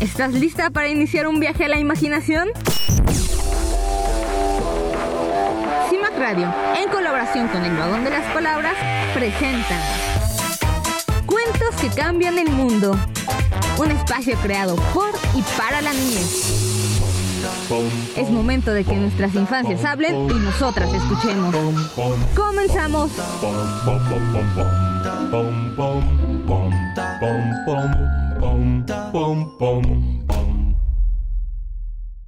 ¿Estás lista para iniciar un viaje a la imaginación? CIMAC Radio, en colaboración con el Vagón de las Palabras, presentan Cuentos que cambian el mundo. Un espacio creado por y para la niñez. Es momento de que nuestras infancias hablen y nosotras escuchemos. Comenzamos.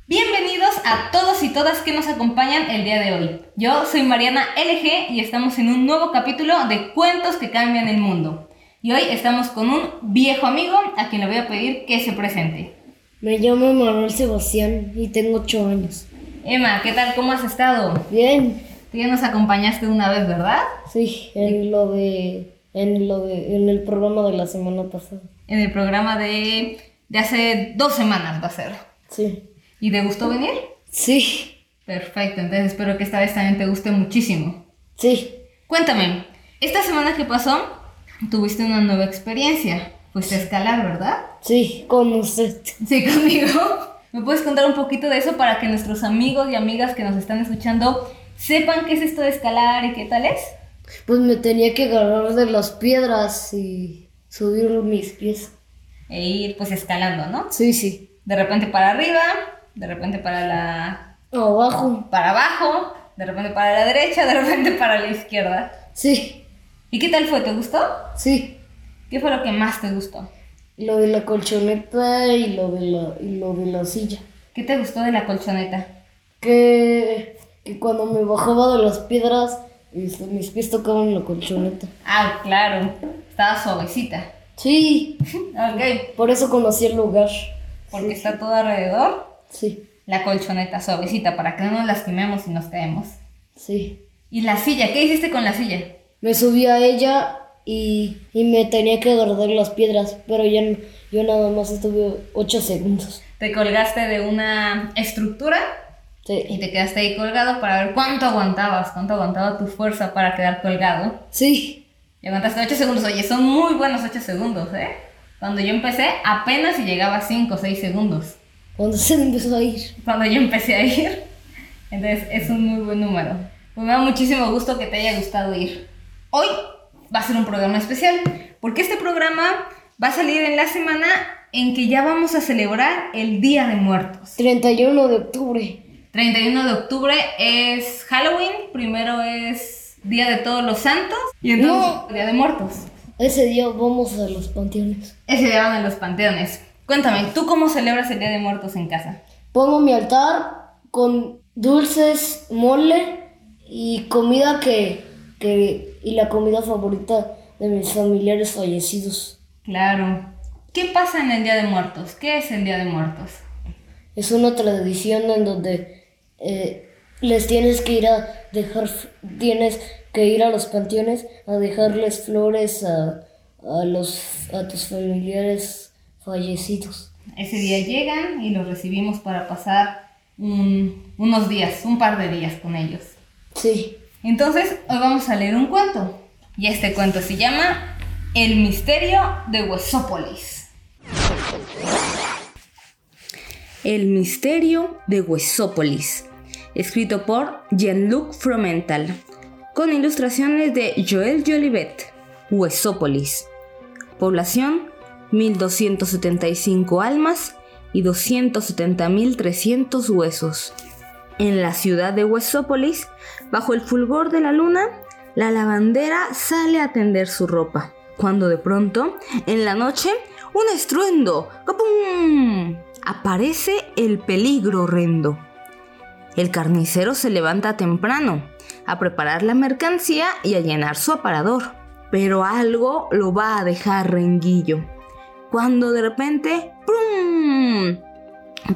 Bienvenidos a todos y todas que nos acompañan el día de hoy. Yo soy Mariana LG y estamos en un nuevo capítulo de Cuentos que cambian el mundo. Y hoy estamos con un viejo amigo a quien le voy a pedir que se presente. Me llamo Manuel Sebastián y tengo 8 años. Emma, ¿qué tal? ¿Cómo has estado? Bien. Tú ya nos acompañaste una vez, ¿verdad? Sí, en lo de en lo de en el programa de la semana pasada. En el programa de de hace dos semanas va a ser. Sí. ¿Y te gustó venir? Sí. Perfecto, entonces espero que esta vez también te guste muchísimo. Sí. Cuéntame, esta semana que pasó tuviste una nueva experiencia. Fuiste a escalar, ¿verdad? Sí, con usted. Sí, conmigo. ¿Me puedes contar un poquito de eso para que nuestros amigos y amigas que nos están escuchando sepan qué es esto de escalar y qué tal es? Pues me tenía que agarrar de las piedras y subir mis pies. E ir pues escalando, ¿no? Sí, sí. De repente para arriba, de repente para la... Abajo. Para abajo, de repente para la derecha, de repente para la izquierda. Sí. ¿Y qué tal fue? ¿Te gustó? Sí. ¿Qué fue lo que más te gustó? Lo de la colchoneta y lo de la, y lo de la silla. ¿Qué te gustó de la colchoneta? Que, que cuando me bajaba de las piedras, este, mis pies tocaban la colchoneta. Ah, claro. Estaba suavecita. Sí. ok. Por eso conocí el lugar. Porque Sí, está todo alrededor. Sí, La colchoneta suavecita para que no nos lastimemos y nos caemos. sí. ¿Y la silla? ¿Qué hiciste con la silla? Me subí a ella y, y me tenía que de las piedras, pero ya yo nada más estuve 8 segundos. Te colgaste de una estructura y Sí. te quedaste ahí colgado para ver cuánto aguantabas, cuánto aguantaba tu fuerza para quedar colgado. Sí. Y aguantaste 8 segundos. Oye, son muy buenos 8 segundos, ¿eh? Cuando yo empecé, apenas si llegaba a 5 o 6 segundos. Cuando se empezó a ir. Cuando yo empecé a ir. Entonces, es un muy buen número. Pues me da muchísimo gusto que te haya gustado ir. Hoy va a ser un programa especial, porque este programa va a salir en la semana en que ya vamos a celebrar el Día de Muertos. 31 de octubre. 31 de octubre es Halloween, primero es Día de Todos los Santos y entonces Día de Muertos. Ese día vamos a los panteones. Ese día van en los panteones. Cuéntame, ¿tú cómo celebras el Día de Muertos en casa? Pongo mi altar con dulces, mole y comida que, que y la comida favorita de mis familiares fallecidos. Claro. ¿Qué pasa en el Día de Muertos? ¿Qué es el Día de Muertos? Es una tradición en donde eh, les tienes que ir a dejar, tienes que ir a los panteones a dejarles flores a, a los a tus familiares fallecidos. Ese día llegan y los recibimos para pasar un- unos días, un par de días con ellos. Sí, Entonces, hoy vamos a leer un cuento. Y este cuento se llama El misterio de Huesópolis. El misterio de Huesópolis, escrito por Jean-Luc Fromental, con ilustraciones de Joel Jolivet. Huesópolis. Población 1275 almas y 270.300 huesos. En la ciudad de Huesópolis, bajo el fulgor de la luna, la lavandera sale a tender su ropa. Cuando de pronto, en la noche, un estruendo. Aparece el peligro horrendo. El carnicero se levanta temprano a preparar la mercancía y a llenar su aparador. Pero algo lo va a dejar renguillo. Cuando de repente, ¡prum!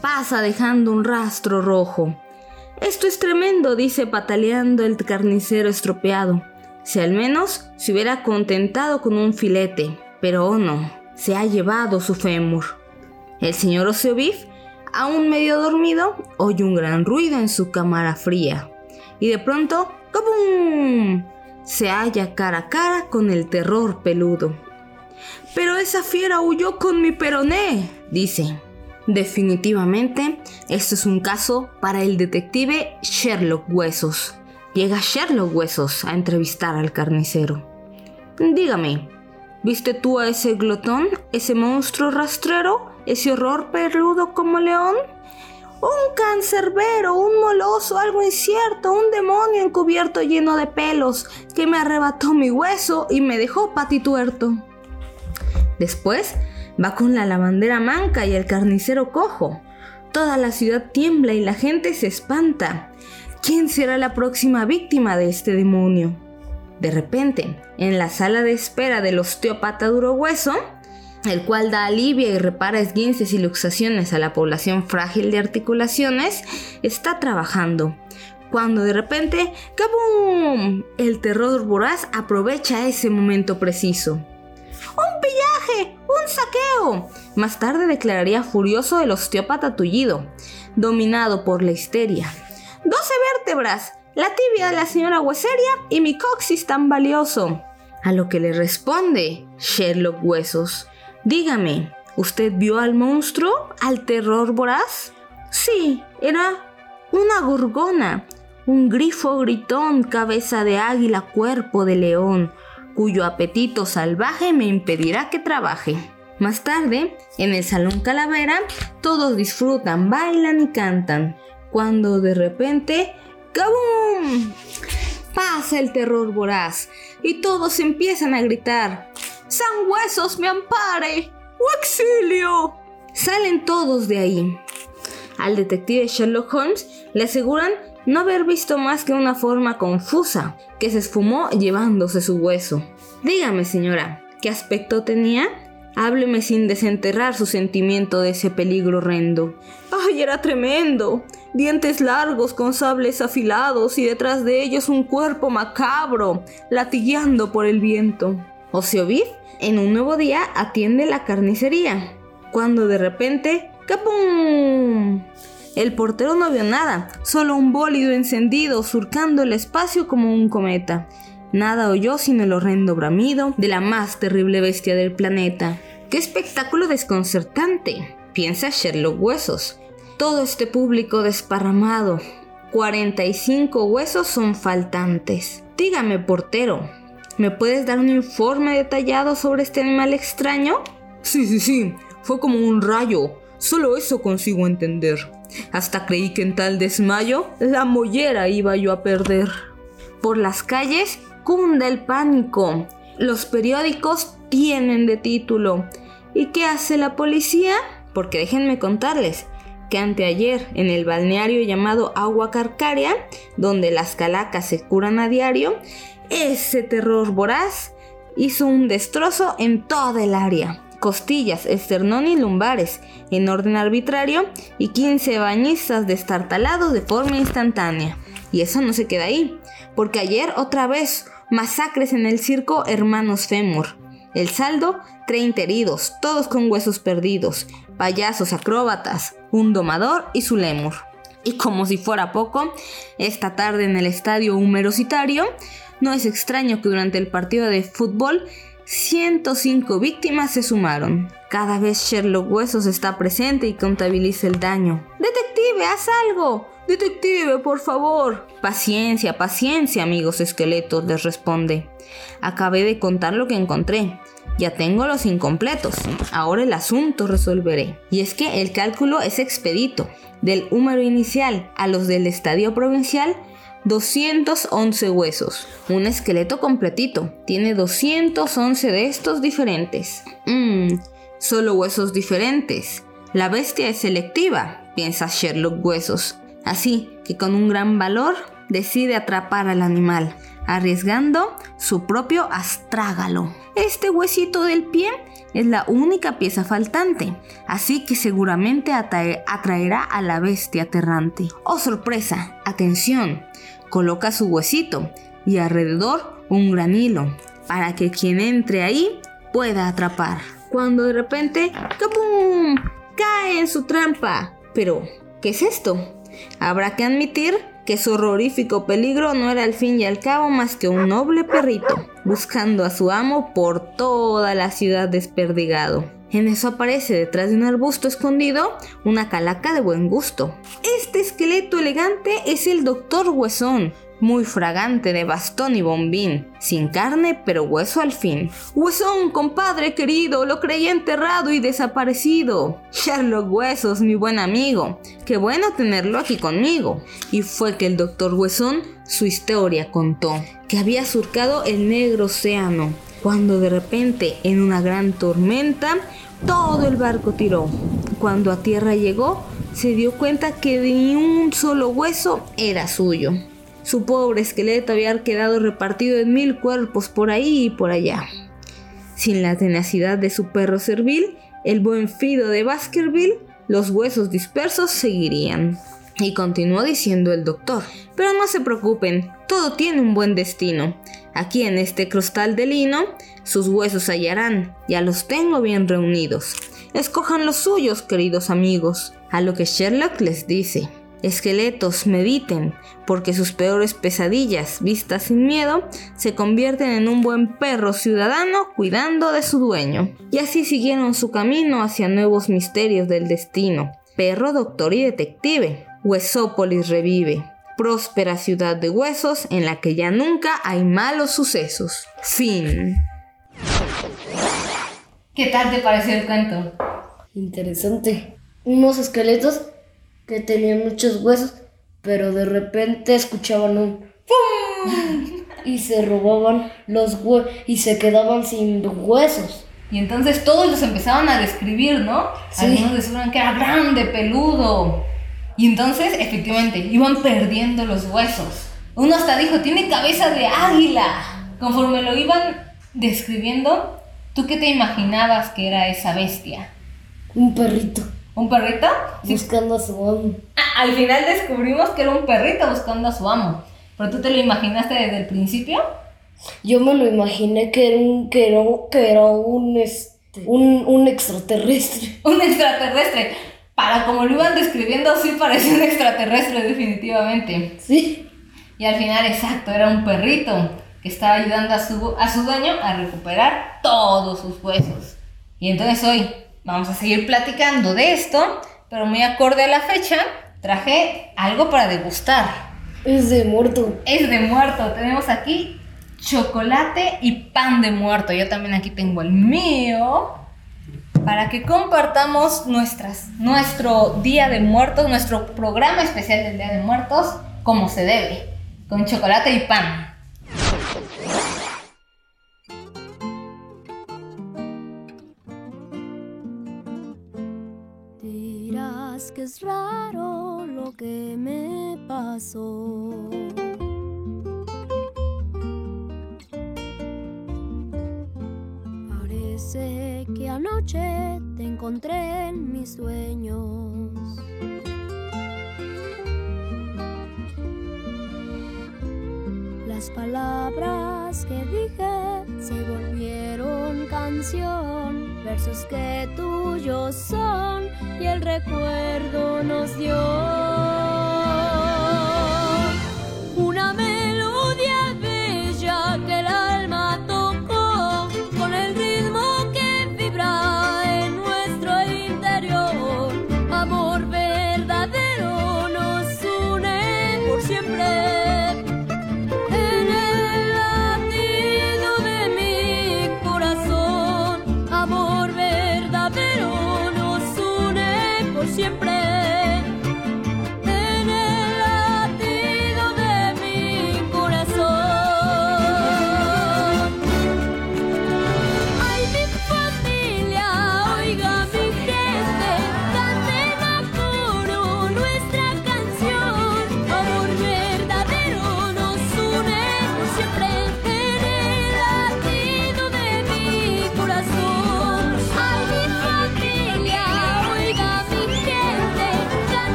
pasa dejando un rastro rojo. Esto es tremendo, dice pataleando el carnicero estropeado. Si al menos se hubiera contentado con un filete, pero oh no, se ha llevado su fémur. El señor Oseobif, aún medio dormido, oye un gran ruido en su cámara fría. Y de pronto, ¡cabum! Se halla cara a cara con el terror peludo. Pero esa fiera huyó con mi peroné, dice. Definitivamente, esto es un caso para el detective Sherlock Huesos. Llega Sherlock Huesos a entrevistar al carnicero. Dígame, ¿viste tú a ese glotón, ese monstruo rastrero, ese horror peludo como león? Un cancerbero, un moloso, algo incierto, un demonio encubierto lleno de pelos que me arrebató mi hueso y me dejó patituerto. Después va con la lavandera manca y el carnicero cojo. Toda la ciudad tiembla y la gente se espanta. ¿Quién será la próxima víctima de este demonio? De repente, en la sala de espera del osteópata duro hueso, el cual da alivio y repara esguinces y luxaciones a la población frágil de articulaciones, está trabajando. Cuando de repente, ¡cabum! El terror voraz aprovecha ese momento preciso. ¡Un pillaje! ¡Un saqueo! Más tarde declararía furioso el osteópata tullido, dominado por la histeria. ¡Doce vértebras! La tibia de la señora Hueseria y mi coxis tan valioso. A lo que le responde Sherlock Huesos. Dígame, ¿usted vio al monstruo? ¿Al terror voraz? Sí, era una gorgona, un grifo gritón, cabeza de águila, cuerpo de león, cuyo apetito salvaje me impedirá que trabaje. Más tarde, en el Salón Calavera, todos disfrutan, bailan y cantan, cuando de repente, ¡cabum! Pasa el terror voraz y todos empiezan a gritar, ¡San Huesos me ampare! ¡O exilio! Salen todos de ahí. Al detective Sherlock Holmes le aseguran no haber visto más que una forma confusa que se esfumó llevándose su hueso. Dígame, señora, ¿qué aspecto tenía? Hábleme sin desenterrar su sentimiento de ese peligro horrendo. ¡Ay, era tremendo! Dientes largos con sables afilados y detrás de ellos un cuerpo macabro, latigueando por el viento. Ociovid, en un nuevo día, atiende la carnicería. Cuando de repente, ¡capum! El portero no vio nada, solo un bólido encendido surcando el espacio como un cometa. Nada oyó sino el horrendo bramido de la más terrible bestia del planeta. ¡Qué espectáculo desconcertante! Piensa Sherlock Huesos. Todo este público desparramado. 45 huesos son faltantes. Dígame, portero, ¿me puedes dar un informe detallado sobre este animal extraño? Sí, sí, sí. Fue como un rayo. Solo eso consigo entender. Hasta creí que en tal desmayo la mollera iba yo a perder. Por las calles cunde el pánico. Los periódicos tienen de título. ¿Y qué hace la policía? Porque déjenme contarles que anteayer en el balneario llamado Agua Carcaria, donde las calacas se curan a diario, ese terror voraz hizo un destrozo en toda el área. Costillas, esternón y lumbares, en orden arbitrario, y 15 bañistas destartalados de forma instantánea. Y eso no se queda ahí, porque ayer otra vez masacres en el circo Hermanos Fémur. El saldo, 30 heridos, todos con huesos perdidos, payasos acróbatas, un domador y su lemur. Y como si fuera poco, esta tarde en el estadio humerositario, no es extraño que durante el partido de fútbol 105 víctimas se sumaron. Cada vez Sherlock Huesos está presente y contabiliza el daño. ¡Detective, haz algo! Detective, por favor. Paciencia, paciencia, amigos esqueletos, les responde. Acabé de contar lo que encontré. Ya tengo los incompletos. Ahora el asunto resolveré. Y es que el cálculo es expedito. Del húmero inicial a los del estadio provincial, 211 huesos. Un esqueleto completito. Tiene 211 de estos diferentes. Mmm, solo huesos diferentes. La bestia es selectiva, piensa Sherlock Huesos. Así que con un gran valor decide atrapar al animal, arriesgando su propio astrágalo. Este huesito del pie es la única pieza faltante, así que seguramente atraerá a la bestia aterrante. ¡Oh sorpresa! Atención, coloca su huesito y alrededor un gran hilo, para que quien entre ahí pueda atrapar. Cuando de repente, ¡capum! cae en su trampa. Pero, ¿qué es esto? Habrá que admitir que su horrorífico peligro no era al fin y al cabo más que un noble perrito, buscando a su amo por toda la ciudad desperdigado. En eso aparece detrás de un arbusto escondido una calaca de buen gusto. Este esqueleto elegante es el doctor Huesón, muy fragante de bastón y bombín, sin carne pero hueso al fin. Huesón, compadre querido, lo creí enterrado y desaparecido. Sherlock Huesos, mi buen amigo, qué bueno tenerlo aquí conmigo. Y fue que el doctor Huesón su historia contó, que había surcado el negro océano, cuando de repente en una gran tormenta todo el barco tiró. Cuando a tierra llegó, se dio cuenta que ni un solo hueso era suyo. Su pobre esqueleto había quedado repartido en mil cuerpos por ahí y por allá. Sin la tenacidad de su perro servil, el buen Fido de Baskerville, los huesos dispersos seguirían. Y continuó diciendo el doctor, pero no se preocupen, todo tiene un buen destino. Aquí en este crustal de lino, sus huesos hallarán, ya los tengo bien reunidos. Escojan los suyos, queridos amigos. A lo que Sherlock les dice, Esqueletos, mediten, porque sus peores pesadillas, vistas sin miedo, se convierten en un buen perro ciudadano cuidando de su dueño. Y así siguieron su camino hacia nuevos misterios del destino. Perro, doctor y detective. Huesópolis revive. Próspera ciudad de huesos en la que ya nunca hay malos sucesos. Fin. ¿Qué tal te pareció el cuento? Interesante. Unos esqueletos que tenían muchos huesos, pero de repente escuchaban un ¡pum! y se robaban los huesos y se quedaban sin huesos. Y entonces todos los empezaban a describir, ¿no? Sí. Algunos decían que era grande, peludo. Y entonces, efectivamente, iban perdiendo los huesos. Uno hasta dijo, tiene cabeza de águila. Conforme lo iban describiendo, ¿tú qué te imaginabas que era esa bestia? Un perrito ¿Un perrito? Buscando a su amo. Ah, al final descubrimos que era un perrito buscando a su amo. ¿Pero tú te lo imaginaste desde el principio? Yo me lo imaginé que era un, que era, que era un, este, un, un extraterrestre. Un extraterrestre. Para como lo iban describiendo, sí parecía un extraterrestre, definitivamente. Sí. Y al final, exacto, era un perrito que estaba ayudando a su, a su dueño a recuperar todos sus huesos. Y entonces hoy vamos a seguir platicando de esto, pero muy acorde a la fecha, traje algo para degustar. Es de muerto. Es de muerto. Tenemos aquí chocolate y pan de muerto. Yo también aquí tengo el mío. Para que compartamos nuestras, nuestro Día de Muertos, nuestro programa especial del Día de Muertos, como se debe, con chocolate y pan. Es raro lo que me pasó. Parece que anoche te encontré en mis sueños. Las palabras que dije se volvieron canción, versos que tuyos son y el recuerdo nos dio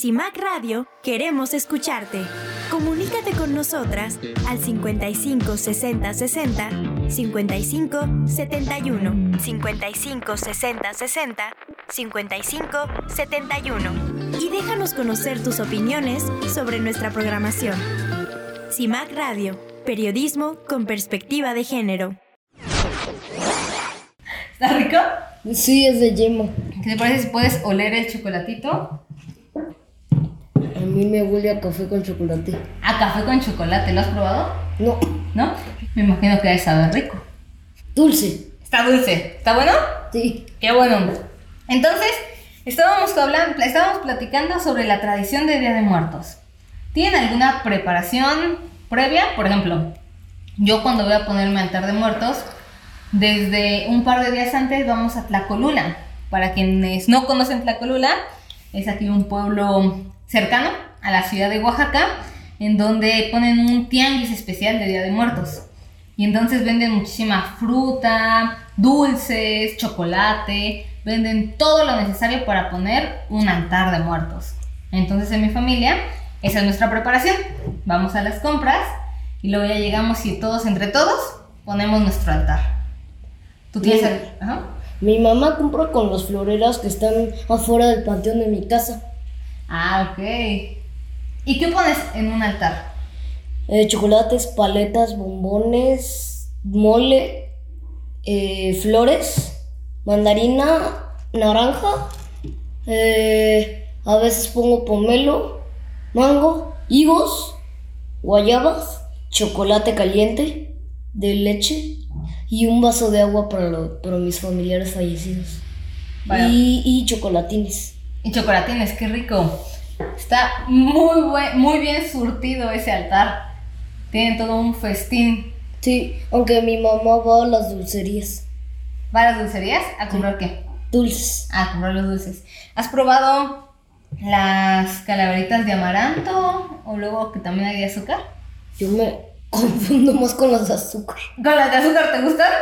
CIMAC Radio queremos escucharte. Comunícate con nosotras al 55 60 60 55 71 55 60 60 55 71 y déjanos conocer tus opiniones sobre nuestra programación. CIMAC Radio, periodismo con perspectiva de género. ¿Está rico? Sí, es de yema. ¿Qué te parece si puedes oler el chocolatito? A mí me huele a café con chocolate. A café con chocolate, ¿lo has probado? No, ¿No? Me imagino que debe saber rico. dulce. Está dulce. ¿Está bueno? Sí. Qué bueno. Entonces, estábamos, hablando, estábamos platicando sobre la tradición de Día de Muertos. ¿Tienen alguna preparación previa? Por ejemplo, yo cuando voy a ponerme altar de muertos, desde un par de días antes vamos a Tlacolula. Para quienes no conocen Tlacolula, es aquí un pueblo cercano a la ciudad de Oaxaca, en donde ponen un tianguis especial de Día de Muertos. Y entonces venden muchísima fruta, dulces, chocolate, venden todo lo necesario para poner un altar de muertos. Entonces en mi familia, esa es nuestra preparación. Vamos a las compras y luego ya llegamos y todos entre todos ponemos nuestro altar. ¿Tú tienes el- Ajá. Mi mamá compra con las floreras que están afuera del panteón de mi casa. Ah, ok. ¿Y qué pones en un altar? Eh, chocolates, paletas, bombones, mole, eh, flores, mandarina, naranja. eh, a veces pongo pomelo, mango, higos, guayabas, chocolate caliente de leche y un vaso de agua para, lo- para mis familiares fallecidos. Vaya. Y, y chocolatines. Y chocolatines, qué rico. Está muy, buen, muy bien surtido ese altar. Tienen todo un festín. Sí, aunque mi mamá va a las dulcerías. ¿Va a las dulcerías? ¿A comprar qué? Dulces. A comprar los dulces. ¿Has probado las calaveritas de amaranto? O luego que también hay de azúcar. Yo me confundo más con las de azúcar. ¿Con las de azúcar te gustan?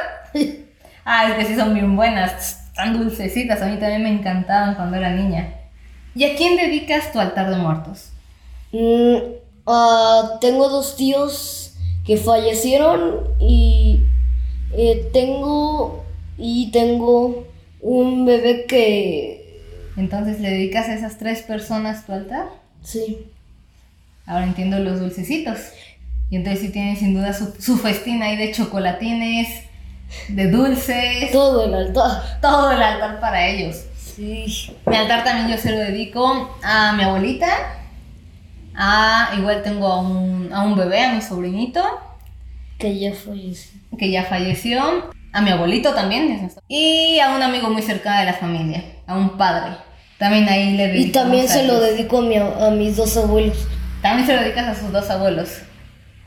Ah, es que sí son bien buenas. Están dulcecitas. A mí también me encantaban cuando era niña. ¿Y a quién dedicas tu altar de muertos? Mm, ah, tengo dos tíos que fallecieron y eh, tengo y tengo un bebé que Entonces le dedicas a esas tres personas tu altar. sí Ahora entiendo los dulcecitos. Y entonces sí tienen sin duda su, su festín ahí de chocolatines, de dulces, todo el altar. Todo el altar para ellos. sí. Mi altar también yo se lo dedico a mi abuelita, a igual tengo a un, a un bebé, a mi sobrinito, que ya falleció. Que ya falleció, a mi abuelito también, y a un amigo muy cercano de la familia, a un padre. También ahí le y dedicamos también se lo dedico a, mi, a mis dos abuelos. También se lo dedicas a sus dos abuelos.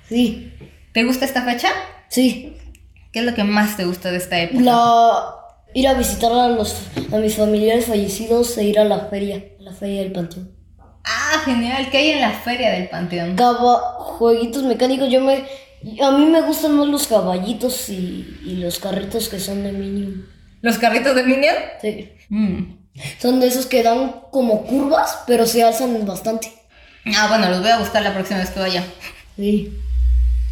sí. ¿Te gusta esta fecha? sí ¿Qué es lo que más te gusta de esta época? la ir a visitar a los a mis familiares fallecidos e ir a la feria a la feria del panteón Ah, genial. ¿Qué hay en la feria del Panteón? Caba, jueguitos mecánicos, yo me... A mí me gustan más los caballitos y, y los carritos que son de Minion. ¿Los carritos de Minion? Sí. Mm. Son de esos que dan como curvas, pero se alzan bastante. Ah, bueno, los voy a buscar la próxima vez que vaya. Sí.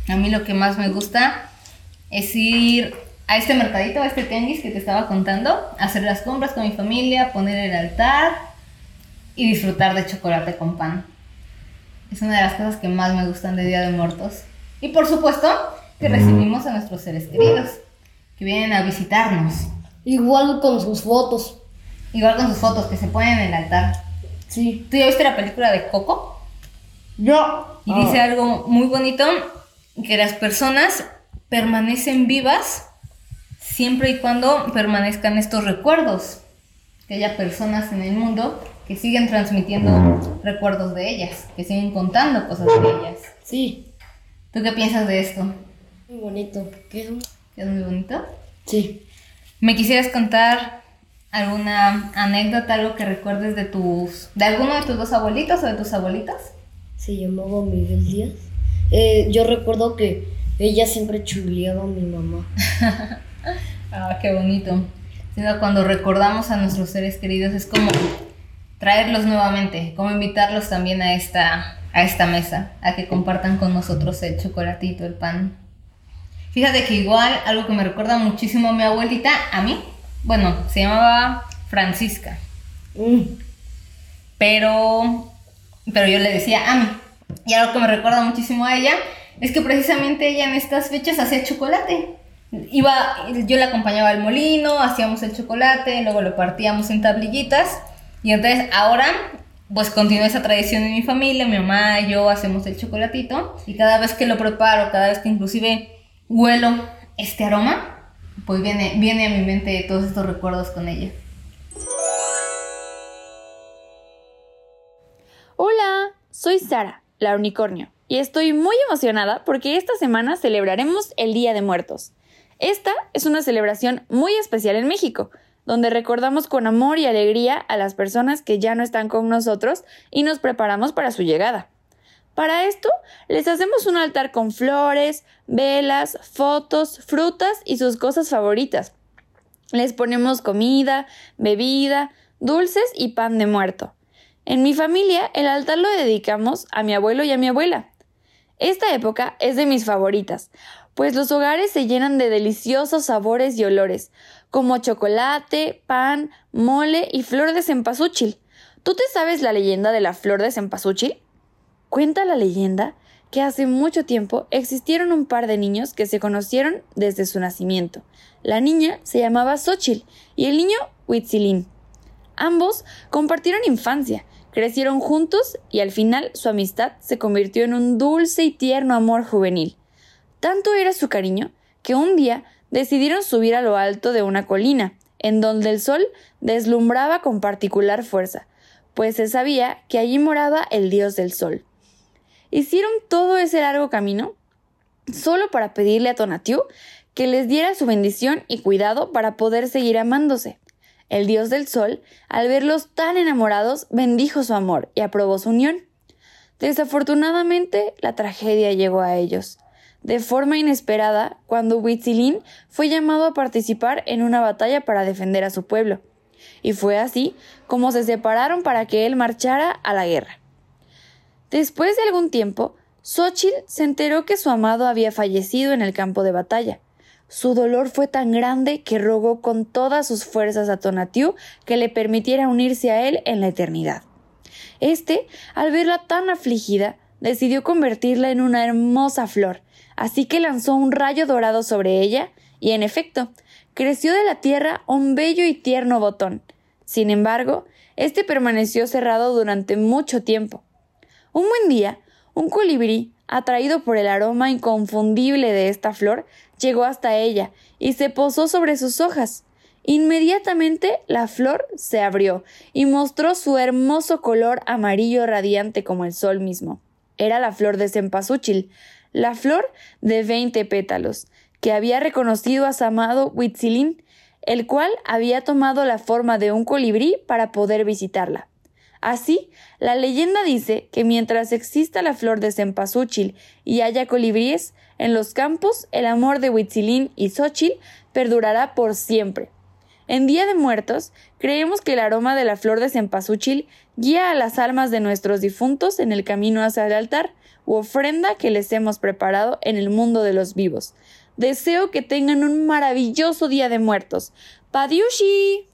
A mí lo que más me gusta es ir a este mercadito, a este tianguis que te estaba contando, hacer las compras con mi familia, poner el altar y disfrutar de chocolate con pan. Es una de las cosas que más me gustan de Día de Muertos. Y por supuesto que recibimos a nuestros seres queridos que vienen a visitarnos. Igual con sus fotos. Igual con sus fotos que se ponen en el altar. Sí. ¿Tú ya viste la película de Coco? Yo. Y dice algo muy bonito, que las personas permanecen vivas siempre y cuando permanezcan estos recuerdos. Que haya personas en el mundo que siguen transmitiendo recuerdos de ellas, que siguen contando cosas de ellas. Sí. ¿Tú qué piensas de esto? Muy bonito. ¿Qué es? ¿Que es muy bonito? Sí. ¿Me quisieras contar alguna anécdota, algo que recuerdes de tus, de alguno de tus dos abuelitos o de tus abuelitas? Se llamaba Miguel Díaz. Eh, yo recuerdo que ella siempre chuleaba a mi mamá. Ah, qué bonito. Sino cuando recordamos a nuestros seres queridos es como traerlos nuevamente, como invitarlos también a esta, a esta mesa, a que compartan con nosotros el chocolatito, el pan. Fíjate que igual algo que me recuerda muchísimo a mi abuelita, a mí, bueno, se llamaba Francisca. Mm. Pero, pero yo le decía a mí. Y algo que me recuerda muchísimo a ella es que precisamente ella en estas fechas hacía chocolate. Iba, yo la acompañaba al molino, hacíamos el chocolate, luego lo partíamos en tablillitas. Y entonces ahora, pues continúa esa tradición en mi familia, mi mamá yo hacemos el chocolatito. Y cada vez que lo preparo, cada vez que inclusive huelo este aroma, pues viene, viene a mi mente todos estos recuerdos con ella. Hola, soy Sara, la unicornio, y estoy muy emocionada porque esta semana celebraremos el Día de Muertos. Esta es una celebración muy especial en México, donde recordamos con amor y alegría a las personas que ya no están con nosotros y nos preparamos para su llegada. Para esto, les hacemos un altar con flores, velas, fotos, frutas y sus cosas favoritas. Les ponemos comida, bebida, dulces y pan de muerto. En mi familia, el altar lo dedicamos a mi abuelo y a mi abuela. Esta época es de mis favoritas, pues los hogares se llenan de deliciosos sabores y olores, como chocolate, pan, mole y flor de cempasúchil. ¿Tú te sabes la leyenda de la flor de cempasúchil? Cuenta la leyenda que hace mucho tiempo existieron un par de niños que se conocieron desde su nacimiento. La niña se llamaba Xochitl y el niño Huitzilín. Ambos compartieron infancia Crecieron juntos y al final su amistad se convirtió en un dulce y tierno amor juvenil. Tanto era su cariño que un día decidieron subir a lo alto de una colina, en donde el sol deslumbraba con particular fuerza, pues se sabía que allí moraba el dios del sol. Hicieron todo ese largo camino solo para pedirle a Tonatiuh que les diera su bendición y cuidado para poder seguir amándose. El dios del sol, al verlos tan enamorados, bendijo su amor y aprobó su unión. Desafortunadamente, la tragedia llegó a ellos. De forma inesperada, cuando Huitzilin fue llamado a participar en una batalla para defender a su pueblo. Y fue así como se separaron para que él marchara a la guerra. Después de algún tiempo, Xochitl se enteró que su amado había fallecido en el campo de batalla. Su dolor fue tan grande que rogó con todas sus fuerzas a Tonatiuh que le permitiera unirse a él en la eternidad. Este, al verla tan afligida, decidió convertirla en una hermosa flor, así que lanzó un rayo dorado sobre ella, y en efecto, creció de la tierra un bello y tierno botón. Sin embargo, este permaneció cerrado durante mucho tiempo. Un buen día, un colibrí, atraído por el aroma inconfundible de esta flor, llegó hasta ella y se posó sobre sus hojas. Inmediatamente la flor se abrió y mostró su hermoso color amarillo radiante como el sol mismo. Era la flor de cempasúchil, la flor de veinte pétalos, que había reconocido a su amado Huitzilín, el cual había tomado la forma de un colibrí para poder visitarla. Así, la leyenda dice que mientras exista la flor de cempasúchil y haya colibríes, en los campos el amor de Huitzilín y Xochitl perdurará por siempre. En Día de Muertos, creemos que el aroma de la flor de cempasúchil guía a las almas de nuestros difuntos en el camino hacia el altar u ofrenda que les hemos preparado en el mundo de los vivos. Deseo que tengan un maravilloso Día de Muertos. ¡Padiushi!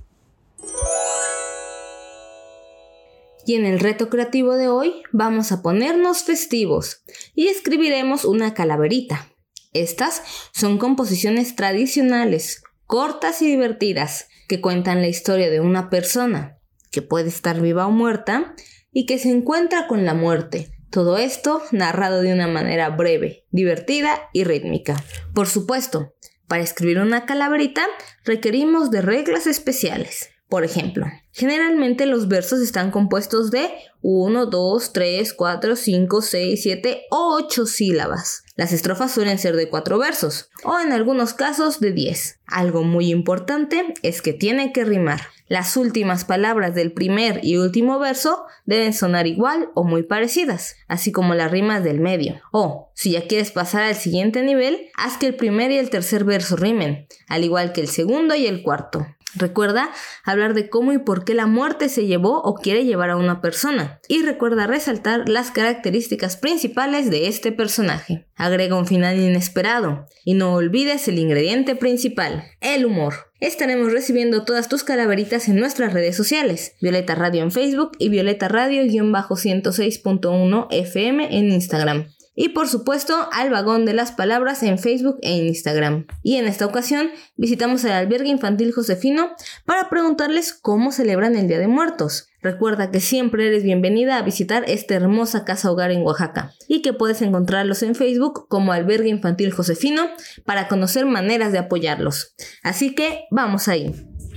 Y en el reto creativo de hoy vamos a ponernos festivos y escribiremos una calaverita. Estas son composiciones tradicionales, cortas y divertidas, que cuentan la historia de una persona, que puede estar viva o muerta, y que se encuentra con la muerte. Todo esto narrado de una manera breve, divertida y rítmica. Por supuesto, para escribir una calaverita requerimos de reglas especiales. Por ejemplo, generalmente los versos están compuestos de 1, 2, 3, 4, 5, 6, 7 o 8 sílabas. Las estrofas suelen ser de 4 versos o en algunos casos de 10. Algo muy importante es que tiene que rimar. Las últimas palabras del primer y último verso deben sonar igual o muy parecidas, así como las rimas del medio. O, si ya quieres pasar al siguiente nivel, haz que el primer y el tercer verso rimen, al igual que el segundo y el cuarto. Recuerda hablar de cómo y por qué la muerte se llevó o quiere llevar a una persona. Y recuerda resaltar las características principales de este personaje. Agrega un final inesperado. Y no olvides el ingrediente principal, el humor. Estaremos recibiendo todas tus calaveritas en nuestras redes sociales, Violeta Radio en Facebook y Violeta Radio-106.1 FM en Instagram y por supuesto al vagón de las palabras en Facebook e Instagram. Y en esta ocasión visitamos el albergue infantil Josefino para preguntarles cómo celebran el Día de Muertos. Recuerda que siempre eres bienvenida a visitar esta hermosa casa hogar en Oaxaca y que puedes encontrarlos en Facebook como Albergue Infantil Josefino para conocer maneras de apoyarlos. Así que vamos ahí.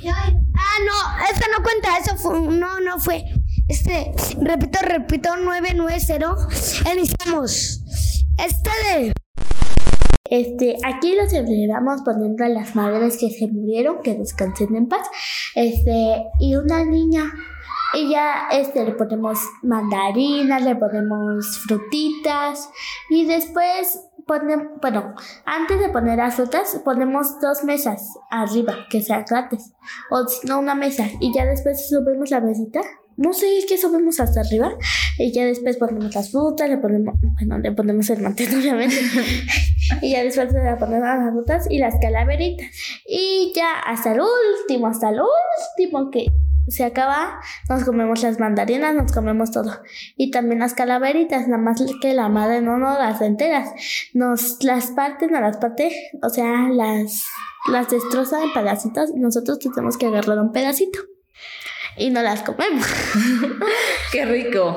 Ah, no, eso no cuenta, eso fue, no, no fue. Este, repito, repito, 990. Iniciamos. Este. Este, aquí lo celebramos poniendo a las madres que se murieron, que descansen en paz. Este, y una niña. Y ya este, le ponemos mandarinas, le ponemos frutitas. Y después bueno, antes de poner las frutas, ponemos dos mesas arriba, que sean grandes. O si no, una mesa. Y ya después subimos la mesita no sé qué subimos hasta arriba y ya después ponemos las frutas, le ponemos, bueno, le ponemos el mantel obviamente. Y ya después le ponemos las frutas y las calaveritas. Y ya hasta el último, hasta el último que se acaba, nos comemos las mandarinas, nos comemos todo. Y también las calaveritas, nada más que la madre no nos las enteras, nos las parten a las partes, o sea, las las destroza en pedacitos y nosotros tenemos que agarrar un pedacito y no las comemos. ¡Qué rico!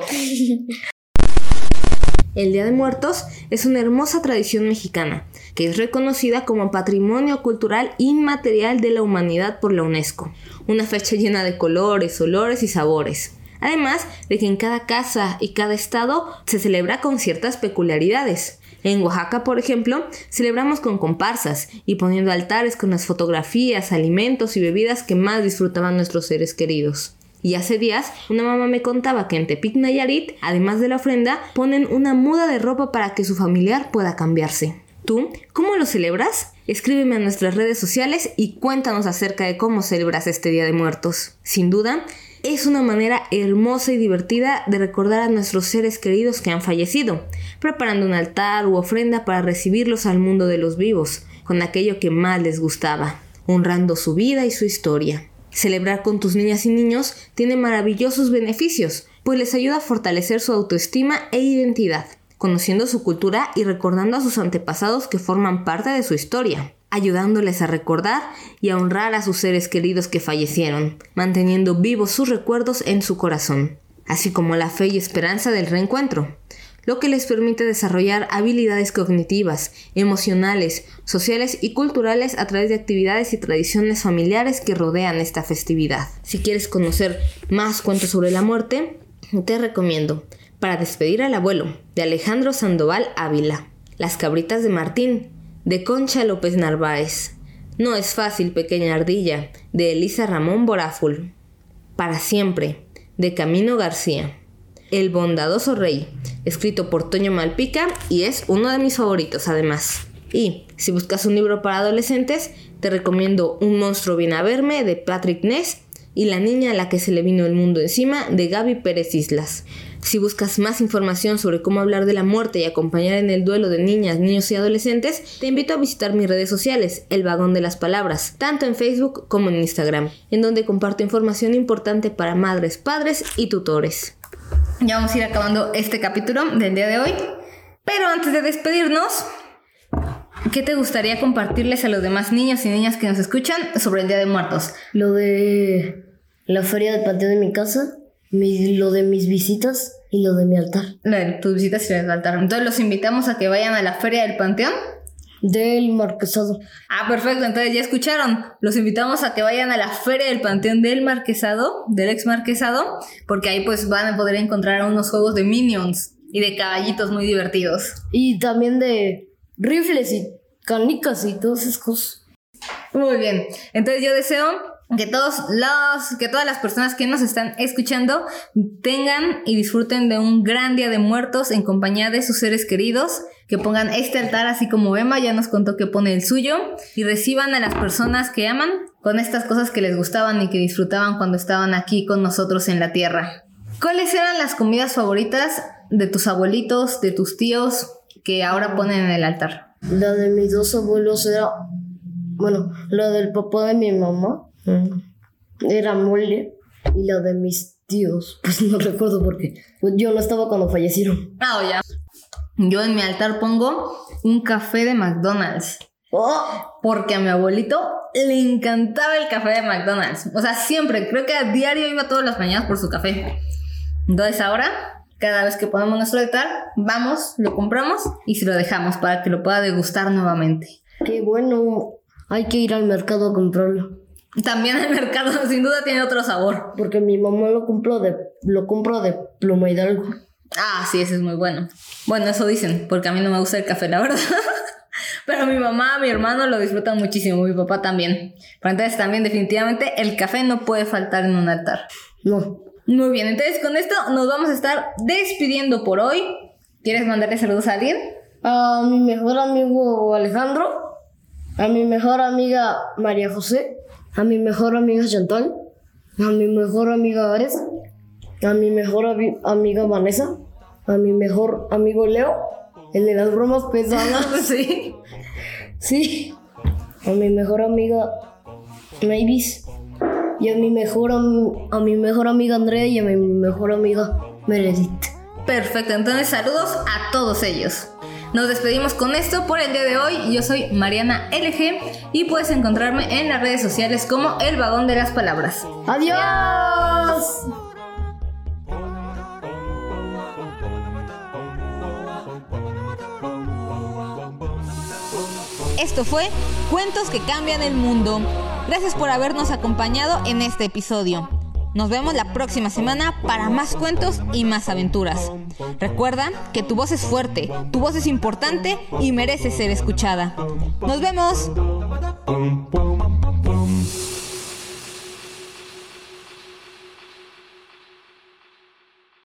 El Día de Muertos es una hermosa tradición mexicana que es reconocida como Patrimonio Cultural Inmaterial de la Humanidad por la UNESCO. Una fecha llena de colores, olores y sabores. Además de que en cada casa y cada estado se celebra con ciertas peculiaridades. En Oaxaca, por ejemplo, celebramos con comparsas y poniendo altares con las fotografías, alimentos y bebidas que más disfrutaban nuestros seres queridos. Y hace días, una mamá me contaba que en Tepic Nayarit, además de la ofrenda, ponen una muda de ropa para que su familiar pueda cambiarse. ¿Tú cómo lo celebras? Escríbeme a nuestras redes sociales y cuéntanos acerca de cómo celebras este Día de Muertos. Sin duda, es una manera hermosa y divertida de recordar a nuestros seres queridos que han fallecido, preparando un altar u ofrenda para recibirlos al mundo de los vivos, con aquello que más les gustaba, honrando su vida y su historia. Celebrar con tus niñas y niños tiene maravillosos beneficios, pues les ayuda a fortalecer su autoestima e identidad, conociendo su cultura y recordando a sus antepasados que forman parte de su historia ayudándoles a recordar y a honrar a sus seres queridos que fallecieron, manteniendo vivos sus recuerdos en su corazón, así como la fe y esperanza del reencuentro, lo que les permite desarrollar habilidades cognitivas, emocionales, sociales y culturales a través de actividades y tradiciones familiares que rodean esta festividad. Si quieres conocer más cuentos sobre la muerte, te recomiendo Para despedir al abuelo, de Alejandro Sandoval Ávila, Las cabritas de Martín, de Concha López Narváez. No es fácil, pequeña ardilla, de Elisa Ramón Boráful. Para siempre, de Camino García. El bondadoso rey, escrito por Toño Malpica y es uno de mis favoritos además. Y si buscas un libro para adolescentes, te recomiendo Un monstruo viene a verme de Patrick Ness y La niña a la que se le vino el mundo encima de Gaby Pérez Islas. Si buscas más información sobre cómo hablar de la muerte y acompañar en el duelo de niñas, niños y adolescentes, te invito a visitar mis redes sociales, El Vagón de las Palabras, tanto en Facebook como en Instagram, en donde comparto información importante para madres, padres y tutores. Ya vamos a ir acabando este capítulo del día de hoy, pero antes de despedirnos, ¿Qué te gustaría compartirles a los demás niños y niñas que nos escuchan sobre el Día de Muertos? Lo de la feria de patio de mi casa lo de mis visitas y lo de mi altar. Lo de tus visitas y el altar. Entonces los invitamos a que vayan a la feria del Panteón. Del Marquesado. Ah, perfecto. Entonces ya escucharon. Los invitamos a que vayan a la feria del Panteón del Marquesado, del ex Marquesado, porque ahí pues van a poder encontrar unos juegos de minions y de caballitos muy divertidos. Y también de rifles y canicas y todas esas cosas. Muy bien. Entonces yo deseo que todos los, que todas las personas que nos están escuchando tengan y disfruten de un gran día de muertos en compañía de sus seres queridos, que pongan este altar así como Emma ya nos contó que pone el suyo y reciban a las personas que aman con estas cosas que les gustaban y que disfrutaban cuando estaban aquí con nosotros en la tierra. ¿Cuáles eran las comidas favoritas de tus abuelitos, de tus tíos que ahora ponen en el altar? La de mis dos abuelos era, bueno, la del papá de mi mamá era mole y la de mis tíos, pues no recuerdo porque pues yo no estaba cuando fallecieron. Ah, oh, ya. Yo en mi altar pongo un café de McDonald's. ¡Oh! Porque a mi abuelito le encantaba el café de McDonald's. O sea, siempre, creo que a diario iba todas las mañanas por su café. Entonces ahora, cada vez que ponemos nuestro altar, vamos, lo compramos y se lo dejamos para que lo pueda degustar nuevamente. Qué bueno. Hay que ir al mercado a comprarlo. También el mercado sin duda tiene otro sabor. Porque mi mamá lo compró de, lo compro de Pluma Hidalgo. Ah, sí, ese es muy bueno. Bueno, eso dicen, porque a mí no me gusta el café, la verdad. Pero mi mamá, mi hermano lo disfrutan muchísimo, mi papá también. Pero entonces también definitivamente el café no puede faltar en un altar. No. Muy bien, entonces con esto nos vamos a estar despidiendo por hoy. ¿Quieres mandarle saludos a alguien? A mi mejor amigo Alejandro, a mi mejor amiga María José, a mi mejor amiga Chantal, a mi mejor amiga Ares, a mi mejor amiga Vanessa, a mi mejor amigo Leo, el de las bromas pesadas. sí. Sí. A mi mejor amiga Mavis. Y a mi mejor, a mi mejor amiga Andrea y a mi mejor amiga Meredith. Perfecto, entonces saludos a todos ellos. Nos despedimos con esto por el día de hoy. Yo soy Mariana LG y puedes encontrarme en las redes sociales como El Vagón de las Palabras. ¡Adiós! Esto fue Cuentos que cambian el mundo. Gracias por habernos acompañado en este episodio. Nos vemos la próxima semana para más cuentos y más aventuras. Recuerda que tu voz es fuerte, tu voz es importante y merece ser escuchada. Nos vemos.